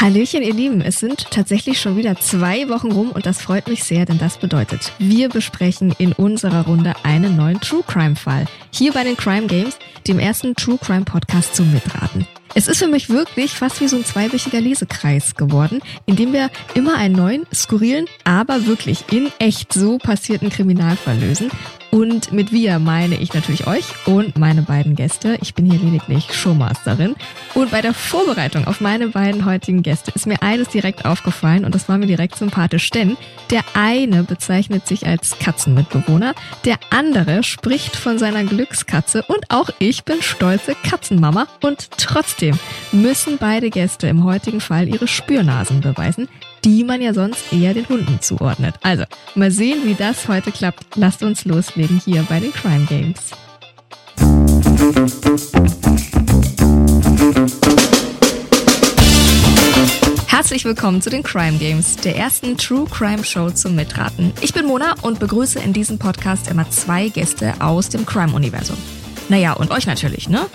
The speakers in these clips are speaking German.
Hallöchen, ihr Lieben. Es sind tatsächlich schon wieder zwei Wochen rum und das freut mich sehr, denn das bedeutet, wir besprechen in unserer Runde einen neuen True Crime Fall. Hier bei den Crime Games, dem ersten True Crime Podcast zum Mitraten. Es ist für mich wirklich fast wie so ein zweiwöchiger Lesekreis geworden, in dem wir immer einen neuen, skurrilen, aber wirklich in echt so passierten Kriminalfall lösen und mit wir meine ich natürlich euch und meine beiden Gäste. Ich bin hier lediglich Showmasterin. Und bei der Vorbereitung auf meine beiden heutigen Gäste ist mir eines direkt aufgefallen und das war mir direkt sympathisch, denn der eine bezeichnet sich als Katzenmitbewohner, der andere spricht von seiner Glückskatze und auch ich bin stolze Katzenmama und trotzdem müssen beide Gäste im heutigen Fall ihre Spürnasen beweisen, die man ja sonst eher den Hunden zuordnet. Also, mal sehen, wie das heute klappt. Lasst uns loslegen hier bei den Crime Games. Herzlich willkommen zu den Crime Games, der ersten True Crime Show zum Mitraten. Ich bin Mona und begrüße in diesem Podcast immer zwei Gäste aus dem Crime-Universum. Naja, und euch natürlich, ne?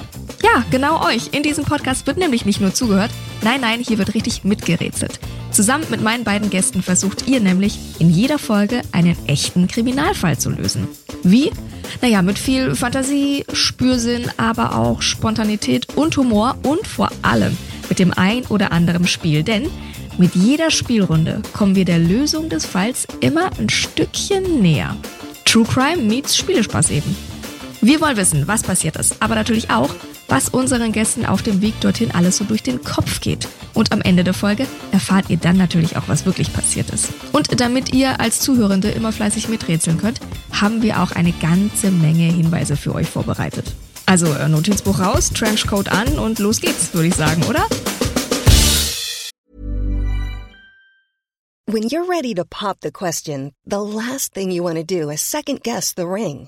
Ja, genau euch. In diesem Podcast wird nämlich nicht nur zugehört, nein, nein, hier wird richtig mitgerätselt. Zusammen mit meinen beiden Gästen versucht ihr nämlich in jeder Folge einen echten Kriminalfall zu lösen. Wie? Naja, mit viel Fantasie, Spürsinn, aber auch Spontanität und Humor und vor allem mit dem ein oder anderen Spiel. Denn mit jeder Spielrunde kommen wir der Lösung des Falls immer ein Stückchen näher. True Crime meets Spielespaß eben. Wir wollen wissen, was passiert ist, aber natürlich auch, was unseren Gästen auf dem Weg dorthin alles so durch den Kopf geht. Und am Ende der Folge erfahrt ihr dann natürlich auch, was wirklich passiert ist. Und damit ihr als Zuhörende immer fleißig miträtseln könnt, haben wir auch eine ganze Menge Hinweise für euch vorbereitet. Also äh, Notizbuch raus, Trenchcoat an und los geht's, würde ich sagen, oder? When you're ready to pop the question, the last thing you want to do is second guess the ring.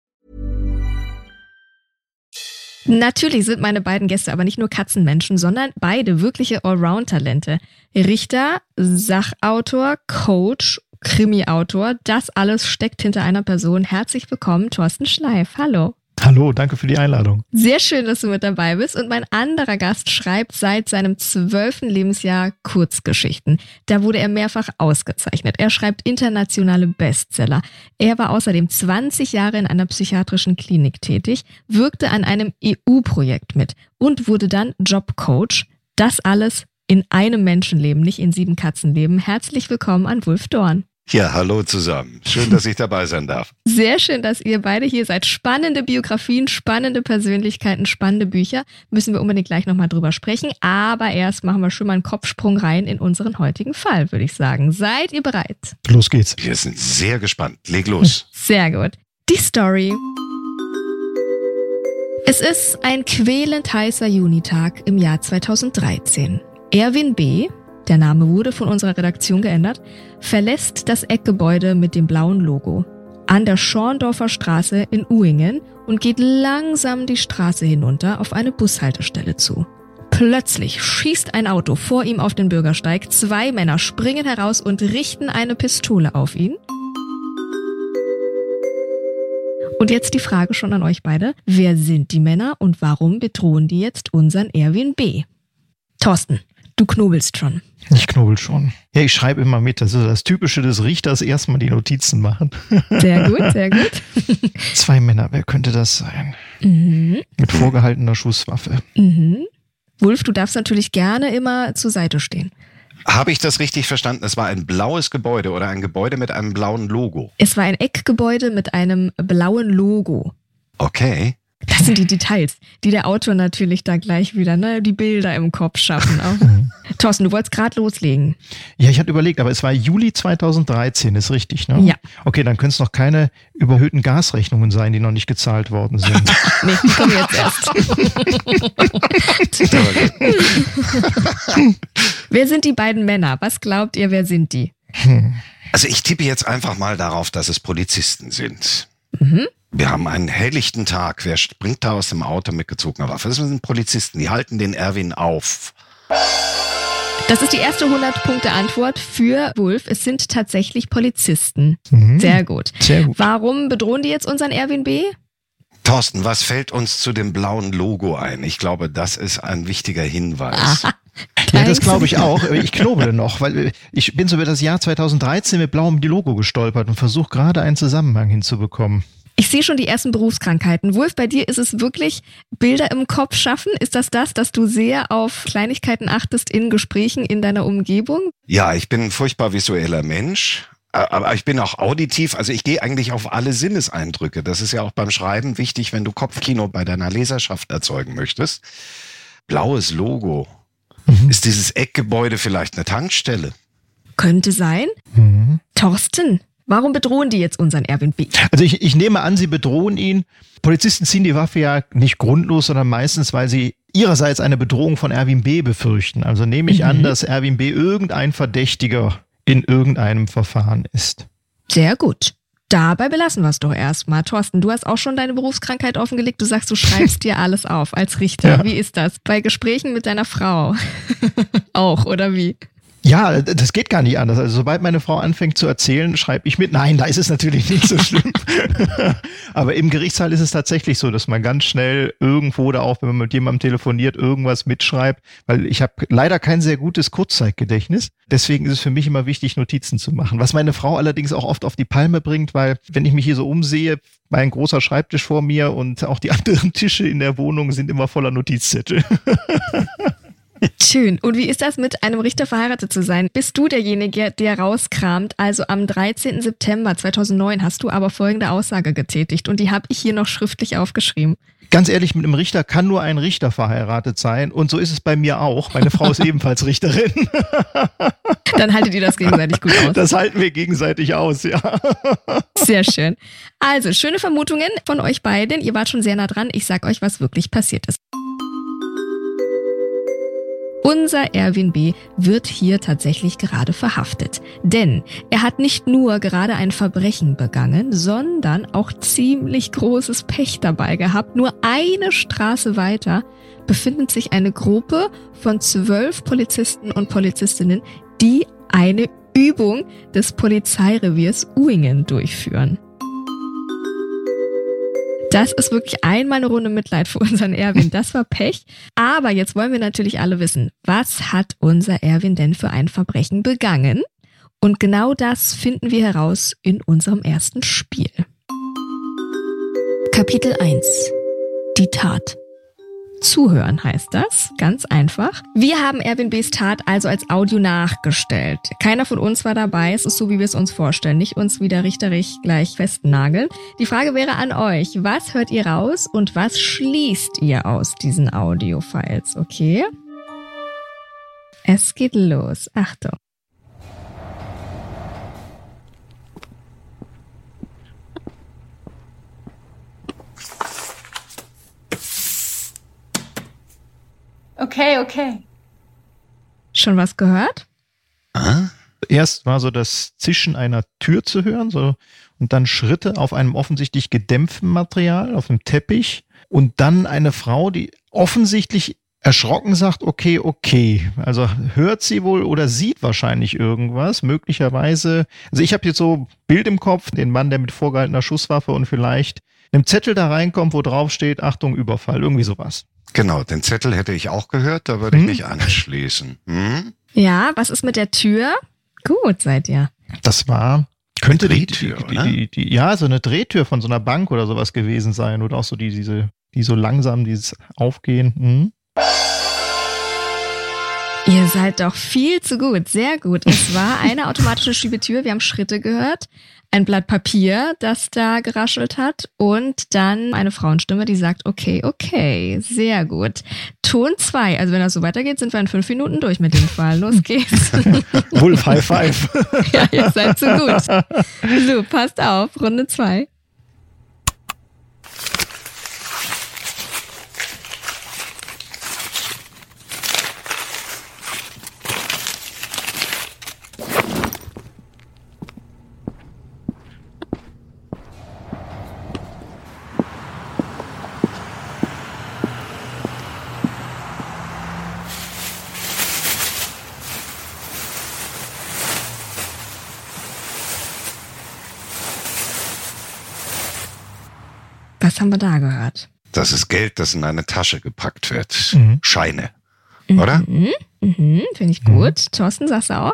Natürlich sind meine beiden Gäste aber nicht nur Katzenmenschen, sondern beide wirkliche Allround-Talente. Richter, Sachautor, Coach Krimi-Autor. Das alles steckt hinter einer Person. Herzlich willkommen, Thorsten Schleif. Hallo. Hallo, danke für die Einladung. Sehr schön, dass du mit dabei bist. Und mein anderer Gast schreibt seit seinem zwölften Lebensjahr Kurzgeschichten. Da wurde er mehrfach ausgezeichnet. Er schreibt internationale Bestseller. Er war außerdem 20 Jahre in einer psychiatrischen Klinik tätig, wirkte an einem EU-Projekt mit und wurde dann Jobcoach. Das alles in einem Menschenleben, nicht in sieben Katzenleben. Herzlich willkommen an Wulf Dorn. Ja, hallo zusammen. Schön, dass ich dabei sein darf. Sehr schön, dass ihr beide hier seid. Spannende Biografien, spannende Persönlichkeiten, spannende Bücher. Müssen wir unbedingt gleich nochmal drüber sprechen. Aber erst machen wir schon mal einen Kopfsprung rein in unseren heutigen Fall, würde ich sagen. Seid ihr bereit? Los geht's. Wir sind sehr gespannt. Leg los. Sehr gut. Die Story. Es ist ein quälend heißer Junitag im Jahr 2013. Erwin B., der Name wurde von unserer Redaktion geändert, verlässt das Eckgebäude mit dem blauen Logo an der Schorndorfer Straße in Uingen und geht langsam die Straße hinunter auf eine Bushaltestelle zu. Plötzlich schießt ein Auto vor ihm auf den Bürgersteig, zwei Männer springen heraus und richten eine Pistole auf ihn. Und jetzt die Frage schon an euch beide. Wer sind die Männer und warum bedrohen die jetzt unseren Erwin B? Thorsten, Du knobelst schon. Ich knobel schon. Ja, ich schreibe immer mit. Das ist das Typische des Richters, erstmal die Notizen machen. Sehr gut, sehr gut. Zwei Männer, wer könnte das sein? Mhm. Mit vorgehaltener Schusswaffe. Mhm. Wulf, du darfst natürlich gerne immer zur Seite stehen. Habe ich das richtig verstanden? Es war ein blaues Gebäude oder ein Gebäude mit einem blauen Logo? Es war ein Eckgebäude mit einem blauen Logo. Okay. Das sind die Details, die der Autor natürlich da gleich wieder, ne, die Bilder im Kopf schaffen. Thorsten, du wolltest gerade loslegen. Ja, ich hatte überlegt, aber es war Juli 2013, ist richtig, ne? Ja. Okay, dann können es noch keine überhöhten Gasrechnungen sein, die noch nicht gezahlt worden sind. nee, die kommen jetzt erst. wer sind die beiden Männer? Was glaubt ihr, wer sind die? Hm. Also ich tippe jetzt einfach mal darauf, dass es Polizisten sind. Mhm. Wir haben einen helllichten Tag. Wer springt da aus dem Auto mit gezogener Waffe? Das sind Polizisten. Die halten den Erwin auf. Das ist die erste 100-Punkte-Antwort für Wolf. Es sind tatsächlich Polizisten. Mhm. Sehr gut. Sehr gut. Warum bedrohen die jetzt unseren Erwin B? Thorsten, was fällt uns zu dem blauen Logo ein? Ich glaube, das ist ein wichtiger Hinweis. ja, das glaube ich auch. Ich knoble noch, weil ich bin so über das Jahr 2013 mit blauem Logo gestolpert und versuche gerade einen Zusammenhang hinzubekommen. Ich sehe schon die ersten Berufskrankheiten. Wolf, bei dir ist es wirklich Bilder im Kopf schaffen? Ist das das, dass du sehr auf Kleinigkeiten achtest in Gesprächen in deiner Umgebung? Ja, ich bin ein furchtbar visueller Mensch. Aber ich bin auch auditiv, also ich gehe eigentlich auf alle Sinneseindrücke. Das ist ja auch beim Schreiben wichtig, wenn du Kopfkino bei deiner Leserschaft erzeugen möchtest. Blaues Logo. Mhm. Ist dieses Eckgebäude vielleicht eine Tankstelle? Könnte sein. Mhm. Thorsten, Warum bedrohen die jetzt unseren Erwin B? Also ich, ich nehme an, sie bedrohen ihn. Polizisten ziehen die Waffe ja nicht grundlos, sondern meistens, weil sie ihrerseits eine Bedrohung von Erwin B befürchten. Also nehme ich mhm. an, dass Erwin B irgendein Verdächtiger in irgendeinem Verfahren ist. Sehr gut. Dabei belassen wir es doch erstmal. Thorsten, du hast auch schon deine Berufskrankheit offengelegt. Du sagst, du schreibst dir alles auf als Richter. Ja. Wie ist das? Bei Gesprächen mit deiner Frau auch, oder wie? Ja, das geht gar nicht anders. Also sobald meine Frau anfängt zu erzählen, schreibe ich mit. Nein, da ist es natürlich nicht so schlimm. Aber im Gerichtssaal ist es tatsächlich so, dass man ganz schnell irgendwo oder auch, wenn man mit jemandem telefoniert, irgendwas mitschreibt, weil ich habe leider kein sehr gutes Kurzzeitgedächtnis. Deswegen ist es für mich immer wichtig, Notizen zu machen. Was meine Frau allerdings auch oft auf die Palme bringt, weil wenn ich mich hier so umsehe, mein großer Schreibtisch vor mir und auch die anderen Tische in der Wohnung sind immer voller Notizzettel. Schön. Und wie ist das, mit einem Richter verheiratet zu sein? Bist du derjenige, der rauskramt? Also am 13. September 2009 hast du aber folgende Aussage getätigt und die habe ich hier noch schriftlich aufgeschrieben. Ganz ehrlich, mit einem Richter kann nur ein Richter verheiratet sein. Und so ist es bei mir auch. Meine Frau ist ebenfalls Richterin. Dann haltet ihr das gegenseitig gut aus. Das halten wir gegenseitig aus, ja. Sehr schön. Also, schöne Vermutungen von euch beiden. Ihr wart schon sehr nah dran. Ich sag euch, was wirklich passiert ist. Unser Erwin B. wird hier tatsächlich gerade verhaftet. Denn er hat nicht nur gerade ein Verbrechen begangen, sondern auch ziemlich großes Pech dabei gehabt. Nur eine Straße weiter befindet sich eine Gruppe von zwölf Polizisten und Polizistinnen, die eine Übung des Polizeireviers Uingen durchführen. Das ist wirklich einmal eine Runde Mitleid für unseren Erwin. Das war Pech. Aber jetzt wollen wir natürlich alle wissen, was hat unser Erwin denn für ein Verbrechen begangen? Und genau das finden wir heraus in unserem ersten Spiel. Kapitel 1. Die Tat. Zuhören heißt das, ganz einfach. Wir haben Erwin B.'s Tat also als Audio nachgestellt. Keiner von uns war dabei, es ist so, wie wir es uns vorstellen, nicht uns wieder richterig gleich festnageln. Die Frage wäre an euch, was hört ihr raus und was schließt ihr aus diesen Audio-Files, okay? Es geht los, Achtung. Okay, okay. Schon was gehört? Ah. Erst war so das Zischen einer Tür zu hören, so und dann Schritte auf einem offensichtlich gedämpften Material, auf dem Teppich und dann eine Frau, die offensichtlich erschrocken sagt, okay, okay. Also hört sie wohl oder sieht wahrscheinlich irgendwas, möglicherweise. Also ich habe jetzt so Bild im Kopf, den Mann, der mit vorgehaltener Schusswaffe und vielleicht einem Zettel da reinkommt, wo drauf steht, Achtung, Überfall, irgendwie sowas. Genau, den Zettel hätte ich auch gehört, da würde hm? ich mich anschließen. Hm? Ja, was ist mit der Tür? Gut, seid ihr. Das war, könnte die, die, die, die, ja, so eine Drehtür von so einer Bank oder sowas gewesen sein oder auch so die, diese, die so langsam dieses Aufgehen. Hm? Ihr seid doch viel zu gut, sehr gut. Es war eine automatische Schiebetür, wir haben Schritte gehört, ein Blatt Papier, das da geraschelt hat und dann eine Frauenstimme, die sagt, okay, okay, sehr gut. Ton 2, also wenn das so weitergeht, sind wir in fünf Minuten durch mit dem Fall. Los geht's. Wolf High Five. ja, ihr seid zu gut. So, passt auf, Runde 2. haben wir da gehört? Das ist Geld, das in eine Tasche gepackt wird. Mhm. Scheine. Oder? Mhm, mhm, Finde ich gut. Thorsten, sagst du auch?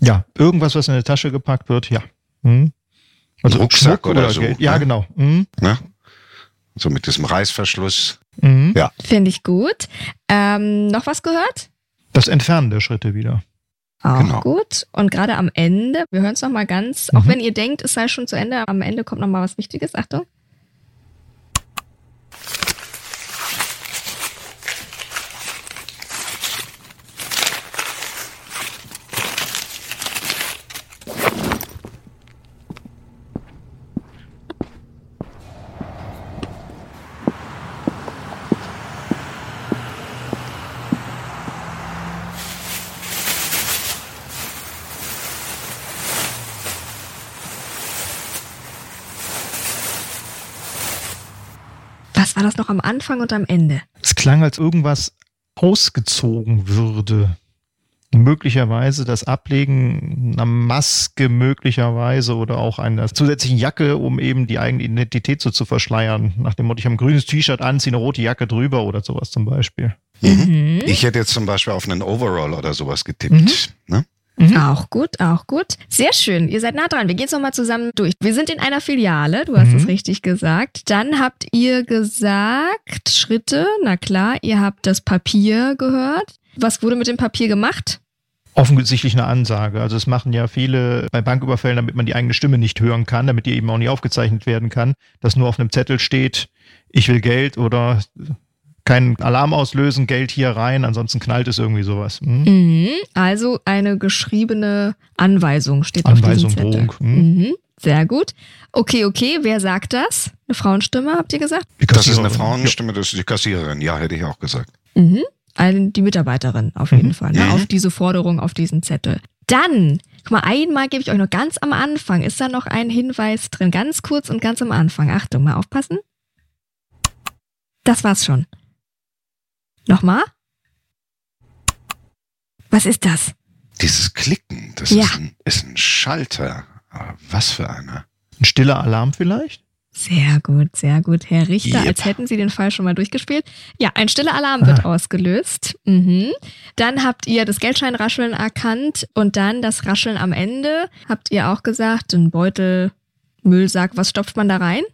Ja, irgendwas, was in eine Tasche gepackt wird, ja. Mhm. Also Ein Rucksack Schmuck oder so, Geld. Ja, ne? genau. Mhm. Ne? So mit diesem Reißverschluss. Mhm. Ja. Finde ich gut. Ähm, noch was gehört? Das Entfernen der Schritte wieder. Auch Genau. gut. Und gerade am Ende, wir hören es nochmal ganz, auch Mhm. wenn ihr denkt, es sei schon zu Ende, am Ende kommt nochmal was Wichtiges. Achtung. Das noch am Anfang und am Ende? Es klang, als irgendwas ausgezogen würde. Möglicherweise das Ablegen einer Maske, möglicherweise oder auch einer zusätzlichen Jacke, um eben die eigene Identität so zu verschleiern. Nach dem Motto, ich habe ein grünes T-Shirt an, ziehe eine rote Jacke drüber oder sowas zum Beispiel. Mhm. Ich hätte jetzt zum Beispiel auf einen Overall oder sowas getippt. Ne? Auch gut, auch gut. Sehr schön. Ihr seid nah dran. Wir gehen es nochmal zusammen durch. Wir sind in einer Filiale, du hast Mhm. es richtig gesagt. Dann habt ihr gesagt, Schritte, na klar, ihr habt das Papier gehört. Was wurde mit dem Papier gemacht? Offensichtlich eine Ansage. Also es machen ja viele bei Banküberfällen, damit man die eigene Stimme nicht hören kann, damit die eben auch nicht aufgezeichnet werden kann, dass nur auf einem Zettel steht, ich will Geld oder keinen Alarm auslösen, Geld hier rein, ansonsten knallt es irgendwie sowas. Hm? Mhm. Also eine geschriebene Anweisung steht Anweisung, auf diesem Zettel. Drohung. Hm? Mhm. Sehr gut. Okay, okay. Wer sagt das? Eine Frauenstimme, habt ihr gesagt? Das ist eine. Frauenstimme, das ist die Kassiererin. Ja, hätte ich auch gesagt. Mhm. Eine, die Mitarbeiterin auf jeden Mhm. Fall, ne? Mhm. auf diese Forderung, auf diesen Zettel. Dann, guck mal, einmal gebe ich euch noch ganz am Anfang, ist da noch ein Hinweis drin, ganz kurz und ganz am Anfang. Achtung, mal aufpassen. Das war's schon. Nochmal? Was ist das? Dieses Klicken, das Ja. ist, ein, ist ein Schalter. Aber was für einer? Ein stiller Alarm vielleicht? Sehr gut, sehr gut, Herr Richter, Yep. als hätten Sie den Fall schon mal durchgespielt. Ja, ein stiller Alarm wird ausgelöst. Mhm. Dann habt ihr das Geldscheinrascheln erkannt und dann das Rascheln am Ende. Habt ihr auch gesagt, ein Beutel, Müllsack, was stopft man da rein?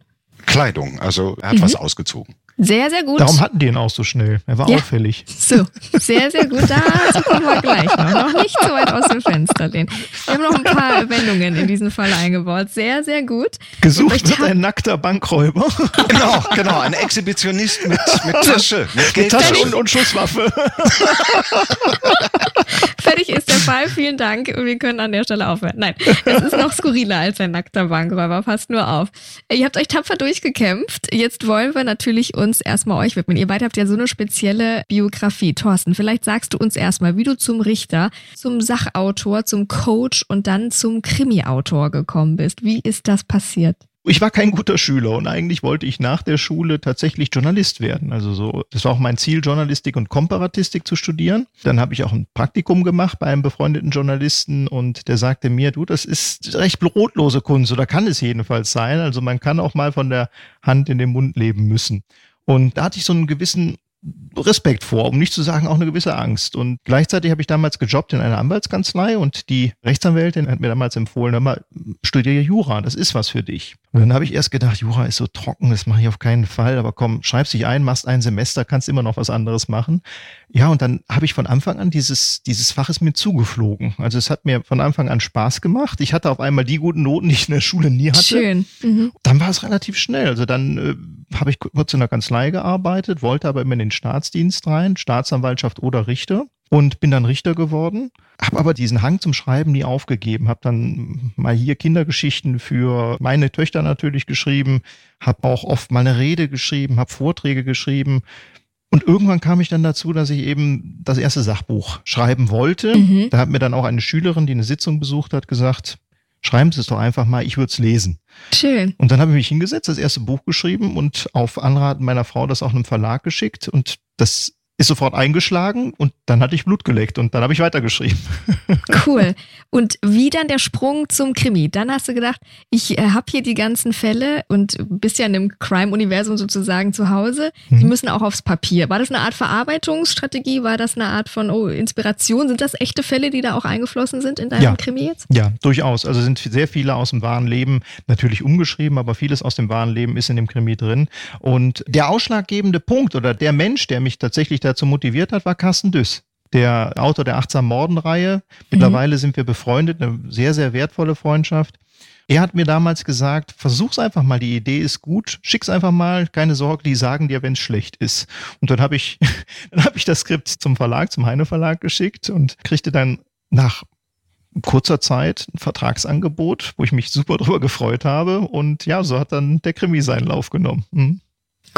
Kleidung, also er hat Mhm. was ausgezogen. Sehr, sehr gut. Darum hatten die ihn auch so schnell. Er war Ja. auffällig. So, sehr, sehr gut. Dazu kommen wir gleich noch. Noch nicht so weit aus dem Fenster lehnen. Wir haben noch ein paar Wendungen in diesen Fall eingebaut. Sehr, sehr gut. Gesucht wird ein nackter Bankräuber. Genau, genau, ein Exhibitionist mit, mit Tasche, mit Tasche Geldtasche. und, und Schusswaffe. Fertig ist der Fall. Vielen Dank. Wir können an der Stelle aufhören. Nein, es ist noch skurriler als ein nackter Bankräuber. Passt nur auf. Ihr habt euch tapfer durchgekämpft. Jetzt wollen wir natürlich uns erstmal euch widmen. Ihr beide habt ja so eine spezielle Biografie. Thorsten, vielleicht sagst du uns erstmal, wie du zum Richter, zum Sachautor, zum Coach und dann zum Krimi-Autor gekommen bist. Wie ist das passiert? Ich war kein guter Schüler und eigentlich wollte ich nach der Schule tatsächlich Journalist werden. Also so, das war auch mein Ziel, Journalistik und Komparatistik zu studieren. Dann habe ich auch ein Praktikum gemacht bei einem befreundeten Journalisten und der sagte mir, du, das ist recht brotlose Kunst oder kann es jedenfalls sein. Also man kann auch mal von der Hand in den Mund leben müssen. Und da hatte ich so einen gewissen Respekt vor, um nicht zu sagen auch eine gewisse Angst. Und gleichzeitig habe ich damals gejobbt in einer Anwaltskanzlei und die Rechtsanwältin hat mir damals empfohlen, hör mal, studiere Jura, das ist was für dich. Und dann habe ich erst gedacht, Jura ist so trocken, das mache ich auf keinen Fall, aber komm, schreibst dich ein, machst ein Semester, kannst immer noch was anderes machen. Ja, und dann habe ich von Anfang an dieses, dieses Fach ist mir zugeflogen. Also es hat mir von Anfang an Spaß gemacht. Ich hatte auf einmal die guten Noten, die ich in der Schule nie hatte Schön. Mhm. dann war es relativ schnell. Also dann äh, habe ich kurz in der Kanzlei gearbeitet, wollte aber immer in den Staatsdienst rein, Staatsanwaltschaft oder Richter und bin dann Richter geworden. Habe aber diesen Hang zum Schreiben nie aufgegeben. Habe dann mal hier Kindergeschichten für meine Töchter natürlich geschrieben, habe auch oft mal eine Rede geschrieben, habe Vorträge geschrieben. Und irgendwann kam ich dann dazu, dass ich eben das erste Sachbuch schreiben wollte. Mhm. Da hat mir dann auch eine Schülerin, die eine Sitzung besucht hat, gesagt, schreiben Sie es doch einfach mal, ich würde es lesen. Schön. Und dann habe ich mich hingesetzt, das erste Buch geschrieben und auf Anraten meiner Frau das auch einem Verlag geschickt. Und das ist sofort eingeschlagen und dann hatte ich Blut geleckt und dann habe ich weitergeschrieben. Cool. Und wie dann der Sprung zum Krimi? Dann hast du gedacht, ich äh, habe hier die ganzen Fälle und bist ja in einem Crime-Universum sozusagen zu Hause. Die Mhm. müssen auch aufs Papier. War das eine Art Verarbeitungsstrategie? War das eine Art von oh, Inspiration? Sind das echte Fälle, die da auch eingeflossen sind in deinem Ja. Krimi jetzt? Ja, durchaus. Also sind sehr viele aus dem wahren Leben natürlich umgeschrieben, aber vieles aus dem wahren Leben ist in dem Krimi drin. Und der ausschlaggebende Punkt oder der Mensch, der mich tatsächlich dazu motiviert hat, war Carsten Düss. Der Autor der Achtsam Morden-Reihe. Mittlerweile sind wir befreundet, eine sehr, sehr wertvolle Freundschaft. Er hat mir damals gesagt, versuch's einfach mal, die Idee ist gut, schick's einfach mal, keine Sorge, die sagen dir, wenn es schlecht ist. Und dann habe ich, dann habe ich das Skript zum Verlag, zum Heine Verlag geschickt und kriegte dann nach kurzer Zeit ein Vertragsangebot, wo ich mich super drüber gefreut habe. Und ja, so hat dann der Krimi seinen Lauf genommen. Mhm.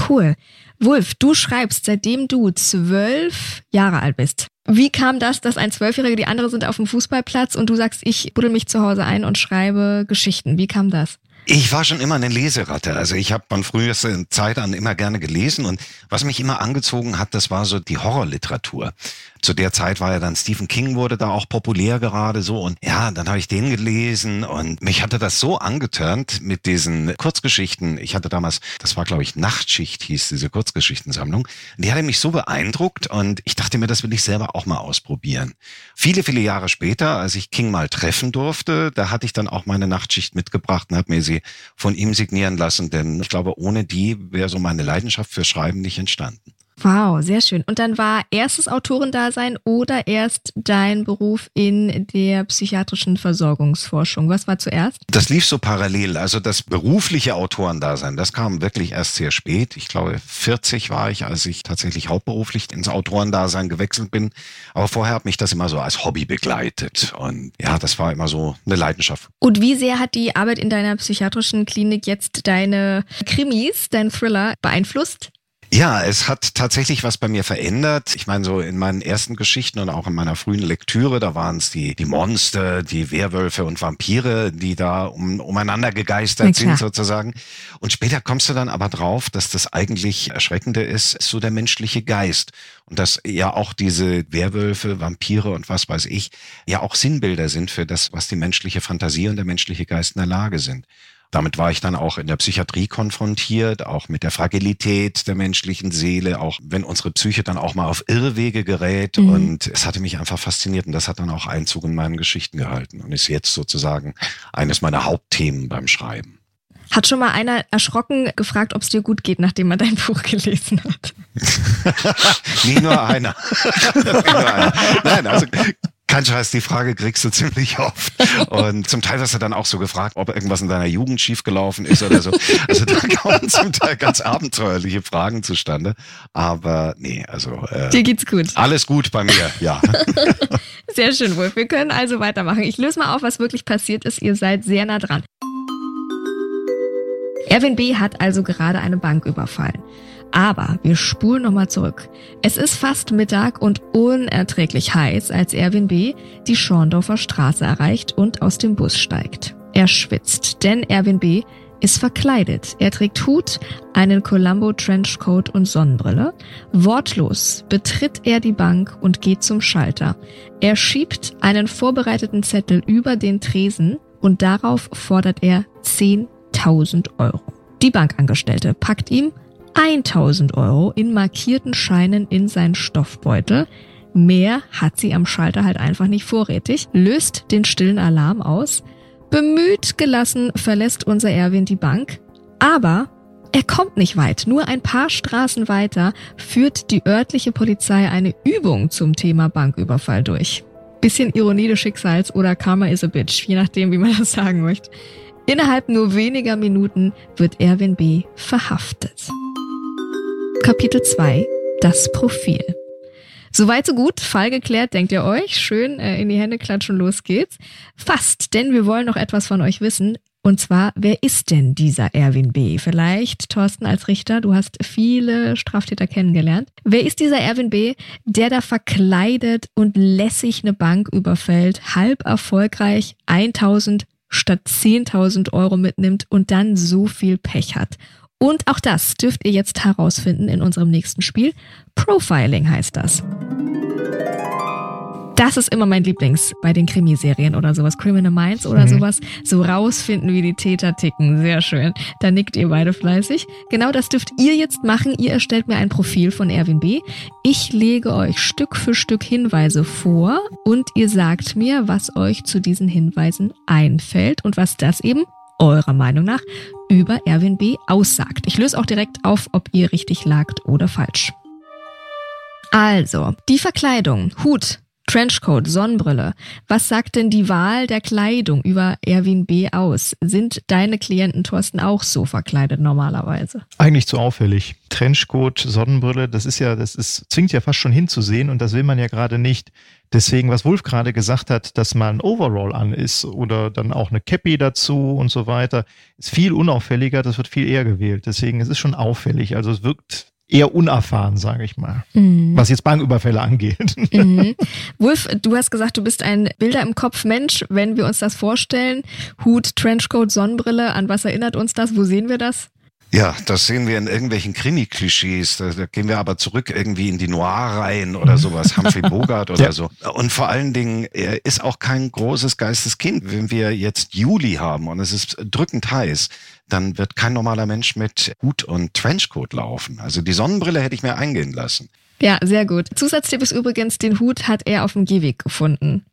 Cool. Wolf, du schreibst, seitdem du zwölf Jahre alt bist. Wie kam das, dass ein Zwölfjähriger, die andere sind auf dem Fußballplatz und du sagst, ich buddel mich zu Hause ein und schreibe Geschichten? Wie kam das? Ich war schon immer eine Leseratte. Also ich habe von frühester Zeit an immer gerne gelesen und was mich immer angezogen hat, das war so die Horrorliteratur. Zu der Zeit war ja dann Stephen King wurde da auch populär gerade so und ja, dann habe ich den gelesen und mich hatte das so angetörnt mit diesen Kurzgeschichten. Ich hatte damals, das war glaube ich Nachtschicht hieß diese Kurzgeschichtensammlung. Die hatte mich so beeindruckt und ich dachte mir, das will ich selber auch mal ausprobieren. Viele, viele Jahre später, als ich King mal treffen durfte, da hatte ich dann auch meine Nachtschicht mitgebracht und habe mir sie von ihm signieren lassen, denn ich glaube, ohne die wäre so meine Leidenschaft für Schreiben nicht entstanden. Wow, sehr schön. Und dann war erstes Autorendasein oder erst dein Beruf in der psychiatrischen Versorgungsforschung? Was war zuerst? Das lief so parallel. Also das berufliche Autorendasein, das kam wirklich erst sehr spät. Ich glaube, 40 war ich, als ich tatsächlich hauptberuflich ins Autorendasein gewechselt bin. Aber vorher hat mich das immer so als Hobby begleitet. Und ja, das war immer so eine Leidenschaft. Und wie sehr hat die Arbeit in deiner psychiatrischen Klinik jetzt deine Krimis, dein Thriller beeinflusst? Ja, es hat tatsächlich was bei mir verändert. Ich meine, so in meinen ersten Geschichten und auch in meiner frühen Lektüre, da waren es die, die Monster, die Werwölfe und Vampire, die da um, umeinander Na gegeistert sind sozusagen. Und später kommst du dann aber drauf, dass das eigentlich Erschreckende ist, ist so der menschliche Geist. Und dass ja auch diese Werwölfe, Vampire und was weiß ich, ja auch Sinnbilder sind für das, was die menschliche Fantasie und der menschliche Geist in der Lage sind. Damit war ich dann auch in der Psychiatrie konfrontiert, auch mit der Fragilität der menschlichen Seele, auch wenn unsere Psyche dann auch mal auf Irrwege gerät. Mhm. Und es hatte mich einfach fasziniert und das hat dann auch Einzug in meinen Geschichten gehalten und ist jetzt sozusagen eines meiner Hauptthemen beim Schreiben. Hat schon mal einer erschrocken gefragt, ob es dir gut geht, nachdem er dein Buch gelesen hat? Nie nur einer. Nie nur einer. Nein, also kein Scheiß, die Frage kriegst du ziemlich oft. Und zum Teil wirst du dann auch so gefragt, ob irgendwas in deiner Jugend schiefgelaufen ist oder so. Also da kommen zum Teil ganz abenteuerliche Fragen zustande. Aber nee, also äh, Dir geht's gut. alles gut bei mir, ja. Sehr schön, Wolf. Wir können also weitermachen. Ich löse mal auf, was wirklich passiert ist. Ihr seid sehr nah dran. Erwin B. hat also gerade eine Bank überfallen. Aber wir spulen nochmal zurück. Es ist fast Mittag und unerträglich heiß, als Erwin B. die Schorndorfer Straße erreicht und aus dem Bus steigt. Er schwitzt, denn Erwin B. ist verkleidet. Er trägt Hut, einen Columbo Trenchcoat und Sonnenbrille. Wortlos betritt er die Bank und geht zum Schalter. Er schiebt einen vorbereiteten Zettel über den Tresen und darauf fordert er 10.000 Euro. Die Bankangestellte packt ihm 1000 Euro in markierten Scheinen in seinen Stoffbeutel. Mehr hat sie am Schalter halt einfach nicht vorrätig, löst den stillen Alarm aus. Bemüht gelassen verlässt unser Erwin die Bank, aber er kommt nicht weit. Nur ein paar Straßen weiter führt die örtliche Polizei eine Übung zum Thema Banküberfall durch. Bisschen Ironie des Schicksals oder Karma is a Bitch, je nachdem, wie man das sagen möchte. Innerhalb nur weniger Minuten wird Erwin B. verhaftet. Kapitel 2 Das Profil Soweit so gut, Fall geklärt, denkt ihr euch? Schön äh, in die Hände klatschen, los geht's. Fast, denn wir wollen noch etwas von euch wissen. Und zwar, wer ist denn dieser Erwin B? Vielleicht, Thorsten als Richter, du hast viele Straftäter kennengelernt. Wer ist dieser Erwin B, der da verkleidet und lässig eine Bank überfällt, halb erfolgreich 1000 statt 10.000 Euro mitnimmt und dann so viel Pech hat? Und auch das dürft ihr jetzt herausfinden in unserem nächsten Spiel. Profiling heißt das. Das ist immer mein Lieblings bei den Krimiserien oder sowas. Criminal Minds oder mhm. sowas. So rausfinden, wie die Täter ticken. Sehr schön. Da nickt ihr beide fleißig. Genau das dürft ihr jetzt machen. Ihr erstellt mir ein Profil von Erwin B. Ich lege euch Stück für Stück Hinweise vor und ihr sagt mir, was euch zu diesen Hinweisen einfällt und was das eben eurer Meinung nach über Erwin B. aussagt. Ich löse auch direkt auf, ob ihr richtig lagt oder falsch. Also, die Verkleidung, Hut, Trenchcoat, Sonnenbrille. Was sagt denn die Wahl der Kleidung über Erwin B. aus? Sind deine Klienten, Thorsten, auch so verkleidet normalerweise? Eigentlich zu auffällig. Trenchcoat, Sonnenbrille, das ist ja, das ist, zwingt ja fast schon hinzusehen und das will man ja gerade nicht. Deswegen, was Wolf gerade gesagt hat, dass man Overall an ist oder dann auch eine Cappy dazu und so weiter, ist viel unauffälliger, das wird viel eher gewählt. Deswegen, es ist schon auffällig. Also es wirkt eher unerfahren, sage ich mal, mhm. was jetzt Banküberfälle angeht. Mhm. Wolf, du hast gesagt, du bist ein Bilder im Kopf Mensch. Wenn wir uns das vorstellen, Hut, Trenchcoat, Sonnenbrille, an was erinnert uns das? Wo sehen wir das? Ja, das sehen wir in irgendwelchen Krimi-Klischees. Da, da, gehen wir aber zurück irgendwie in die Noir-Reihen oder mhm. sowas, Humphrey Bogart oder ja. so. Und vor allen Dingen, er ist auch kein großes Geisteskind. Wenn wir jetzt Juli haben und es ist drückend heiß, dann wird kein normaler Mensch mit Hut und Trenchcoat laufen. Also die Sonnenbrille hätte ich mir eingehen lassen. Ja, sehr gut. Zusatztipp ist übrigens, den Hut hat er auf dem Gehweg gefunden.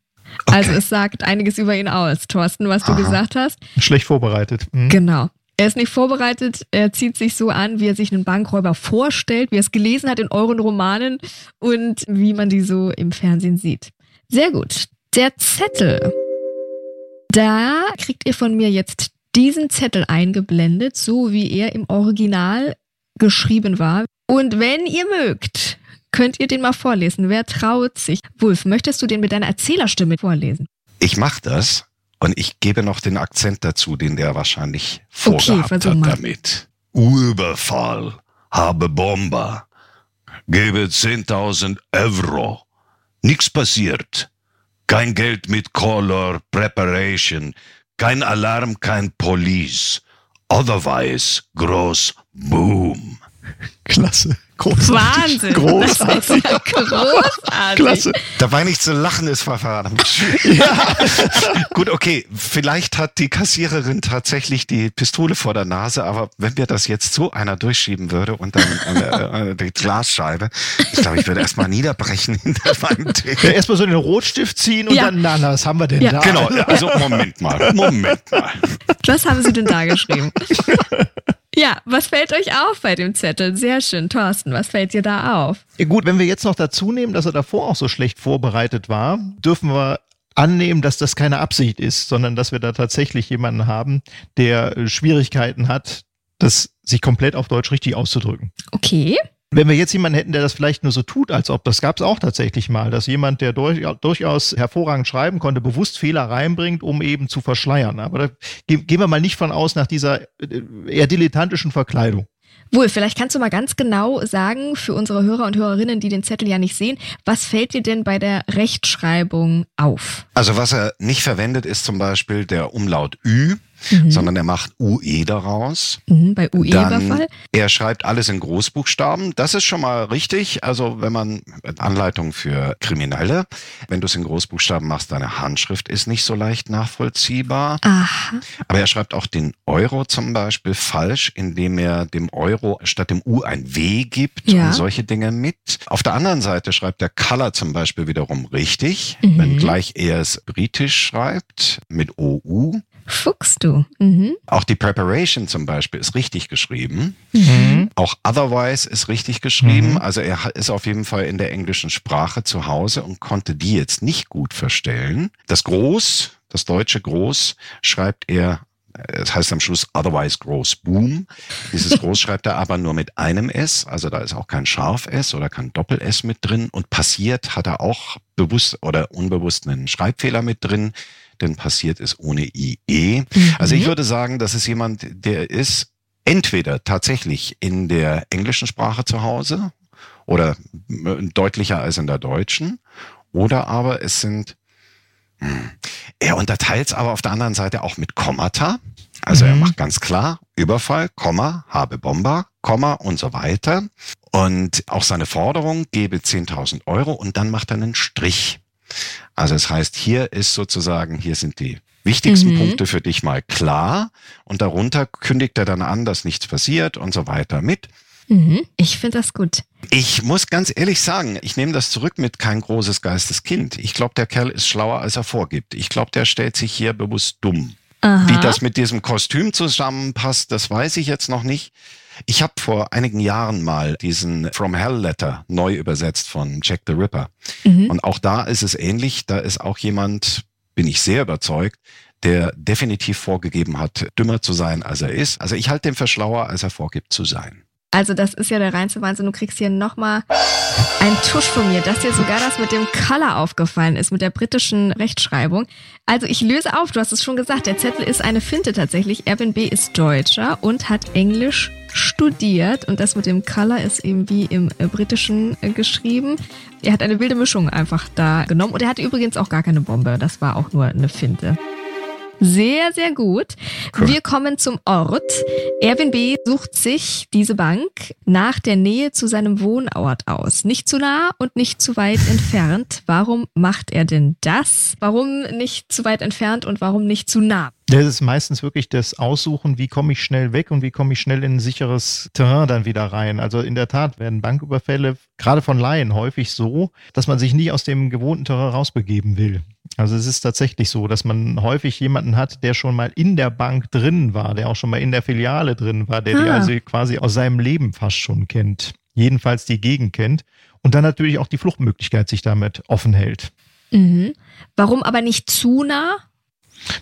Okay. Also es sagt einiges über ihn aus, Thorsten, was du Aha. gesagt hast. Schlecht vorbereitet. Mhm. Genau. Er ist nicht vorbereitet, er zieht sich so an, wie er sich einen Bankräuber vorstellt, wie er es gelesen hat in euren Romanen und wie man die so im Fernsehen sieht. Sehr gut. Der Zettel. Da kriegt ihr von mir jetzt diesen Zettel eingeblendet, so wie er im Original geschrieben war. Und wenn ihr mögt, könnt ihr den mal vorlesen. Wer traut sich? Wolf, möchtest du den mit deiner Erzählerstimme vorlesen? Ich mach das. Und ich gebe noch den Akzent dazu, den der wahrscheinlich vorgehabt okay, hat damit. Überfall, habe Bomber, gebe 10.000 Euro. Nichts passiert. Kein Geld mit Color Preparation, kein Alarm, kein Police. Otherwise, groß Boom. Klasse. Großartig. Wahnsinn. Großartig. Ja großartig. Klasse. Dabei nicht zu lachen ist verdammt ja. Gut, okay. Vielleicht hat die Kassiererin tatsächlich die Pistole vor der Nase, aber wenn mir das jetzt so einer durchschieben würde und dann äh, äh, die Glasscheibe, ich glaube, ich würde erstmal niederbrechen hinter meinem Tee. Ja, erstmal so den Rotstift ziehen und ja. dann, na, na, was haben wir denn ja. da? Genau, also Moment mal, Moment mal. Was haben Sie denn da geschrieben? Ja, was fällt euch auf bei dem Zettel? Sehr schön, Thorsten, was fällt dir da auf? Gut, wenn wir jetzt noch dazu nehmen, dass er davor auch so schlecht vorbereitet war, dürfen wir annehmen, dass das keine Absicht ist, sondern dass wir da tatsächlich jemanden haben, der äh, Schwierigkeiten hat, das sich komplett auf Deutsch richtig auszudrücken. Okay. Wenn wir jetzt jemanden hätten, der das vielleicht nur so tut, als ob, das gab es auch tatsächlich mal, dass jemand, der durch, durchaus hervorragend schreiben konnte, bewusst Fehler reinbringt, um eben zu verschleiern. Aber da gehen wir mal nicht von aus nach dieser äh, eher dilettantischen Verkleidung. Wohl, vielleicht kannst du mal ganz genau sagen für unsere Hörer und Hörerinnen, die den Zettel ja nicht sehen, was fällt dir denn bei der Rechtschreibung auf? Also was er nicht verwendet, ist zum Beispiel der Umlaut Ü mhm. sondern er macht UE daraus. Mhm, bei UE Dann, Fall. Er schreibt alles in Großbuchstaben. Das ist schon mal richtig. Also wenn man Anleitung für Kriminelle, wenn du es in Großbuchstaben machst, deine Handschrift ist nicht so leicht nachvollziehbar. Aha. Aber er schreibt auch den Euro zum Beispiel falsch, indem er dem Euro statt dem U ein W gibt ja. und solche Dinge mit. Auf der anderen Seite schreibt der Color zum Beispiel wiederum richtig, mhm. wenngleich er es britisch schreibt mit OU. Fuchst du. Mhm. Auch die Preparation zum Beispiel ist richtig geschrieben. Mhm. Auch Otherwise ist richtig geschrieben. Mhm. Also er ist auf jeden Fall in der englischen Sprache zu Hause und konnte die jetzt nicht gut verstellen. Das Groß, das deutsche Groß, schreibt er es heißt am Schluss otherwise groß boom. Dieses Groß schreibt er aber nur mit einem S, also da ist auch kein Scharf S oder kein Doppel S mit drin und passiert hat er auch bewusst oder unbewusst einen Schreibfehler mit drin denn passiert ist ohne IE. Mhm. Also ich würde sagen, das ist jemand, der ist entweder tatsächlich in der englischen Sprache zu Hause oder deutlicher als in der deutschen, oder aber es sind hm, er unterteilt es aber auf der anderen Seite auch mit Kommata. Also mhm. er macht ganz klar Überfall, Komma, habe Bomber, Komma und so weiter. Und auch seine Forderung gebe 10.000 Euro und dann macht er einen Strich. Also es das heißt, hier ist sozusagen, hier sind die wichtigsten mhm. Punkte für dich mal klar und darunter kündigt er dann an, dass nichts passiert und so weiter mit. Mhm. Ich finde das gut. Ich muss ganz ehrlich sagen, ich nehme das zurück mit kein großes Geisteskind. Ich glaube, der Kerl ist schlauer, als er vorgibt. Ich glaube, der stellt sich hier bewusst dumm. Aha. Wie das mit diesem Kostüm zusammenpasst, das weiß ich jetzt noch nicht. Ich habe vor einigen Jahren mal diesen From Hell Letter neu übersetzt von Jack the Ripper. Mhm. Und auch da ist es ähnlich. Da ist auch jemand, bin ich sehr überzeugt, der definitiv vorgegeben hat, dümmer zu sein, als er ist. Also ich halte den für schlauer, als er vorgibt zu sein. Also das ist ja der reinste Wahnsinn. Du kriegst hier nochmal einen Tusch von mir, dass dir sogar das mit dem Color aufgefallen ist, mit der britischen Rechtschreibung. Also ich löse auf, du hast es schon gesagt, der Zettel ist eine Finte tatsächlich. Airbnb ist Deutscher und hat Englisch studiert und das mit dem Color ist eben wie im äh, britischen äh, geschrieben. Er hat eine wilde Mischung einfach da genommen und er hatte übrigens auch gar keine Bombe. Das war auch nur eine Finte. Sehr, sehr gut. Cool. Wir kommen zum Ort. Erwin B. sucht sich diese Bank nach der Nähe zu seinem Wohnort aus. Nicht zu nah und nicht zu weit entfernt. Warum macht er denn das? Warum nicht zu weit entfernt und warum nicht zu nah? Das ist meistens wirklich das Aussuchen, wie komme ich schnell weg und wie komme ich schnell in ein sicheres Terrain dann wieder rein. Also in der Tat werden Banküberfälle gerade von Laien häufig so, dass man sich nie aus dem gewohnten Terrain rausbegeben will. Also es ist tatsächlich so, dass man häufig jemanden hat, der schon mal in der Bank drin war, der auch schon mal in der Filiale drin war, der ah. die also quasi aus seinem Leben fast schon kennt. Jedenfalls die Gegend kennt. Und dann natürlich auch die Fluchtmöglichkeit sich damit offen hält. Mhm. Warum aber nicht zu nah?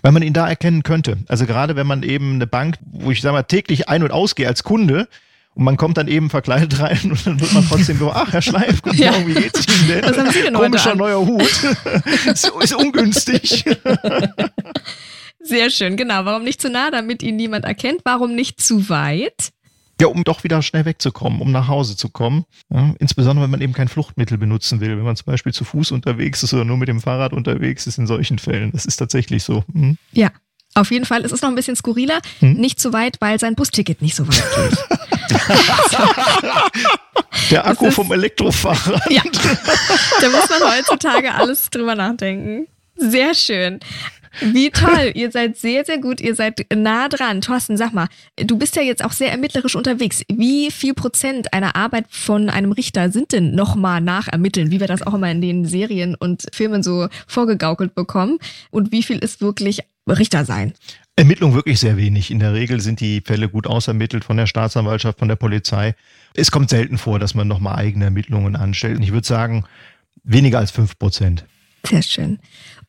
Weil man ihn da erkennen könnte. Also gerade wenn man eben eine Bank, wo ich sage mal täglich ein- und ausgehe als Kunde, und man kommt dann eben verkleidet rein und dann wird man trotzdem so, ach, Herr Schleif, guten ja. Morgen, wie geht's Ihnen denn? Was haben Sie denn Komischer heute neuer Hut. ist, ist ungünstig. Sehr schön, genau. Warum nicht zu nah, damit ihn niemand erkennt? Warum nicht zu weit? Ja, um doch wieder schnell wegzukommen, um nach Hause zu kommen. Ja, insbesondere, wenn man eben kein Fluchtmittel benutzen will. Wenn man zum Beispiel zu Fuß unterwegs ist oder nur mit dem Fahrrad unterwegs ist in solchen Fällen. Das ist tatsächlich so. Mhm. Ja, auf jeden Fall. Es ist noch ein bisschen skurriler. Hm? Nicht zu weit, weil sein Busticket nicht so weit geht. Der Akku ist, vom Elektrofahrrad. Ja, da muss man heutzutage alles drüber nachdenken. Sehr schön. Wie toll, ihr seid sehr, sehr gut, ihr seid nah dran. Thorsten, sag mal, du bist ja jetzt auch sehr ermittlerisch unterwegs. Wie viel Prozent einer Arbeit von einem Richter sind denn nochmal nachermitteln, wie wir das auch immer in den Serien und Filmen so vorgegaukelt bekommen? Und wie viel ist wirklich Richter sein? Ermittlung wirklich sehr wenig. In der Regel sind die Fälle gut ausermittelt von der Staatsanwaltschaft, von der Polizei. Es kommt selten vor, dass man nochmal eigene Ermittlungen anstellt. Und ich würde sagen, weniger als fünf Prozent. Sehr schön.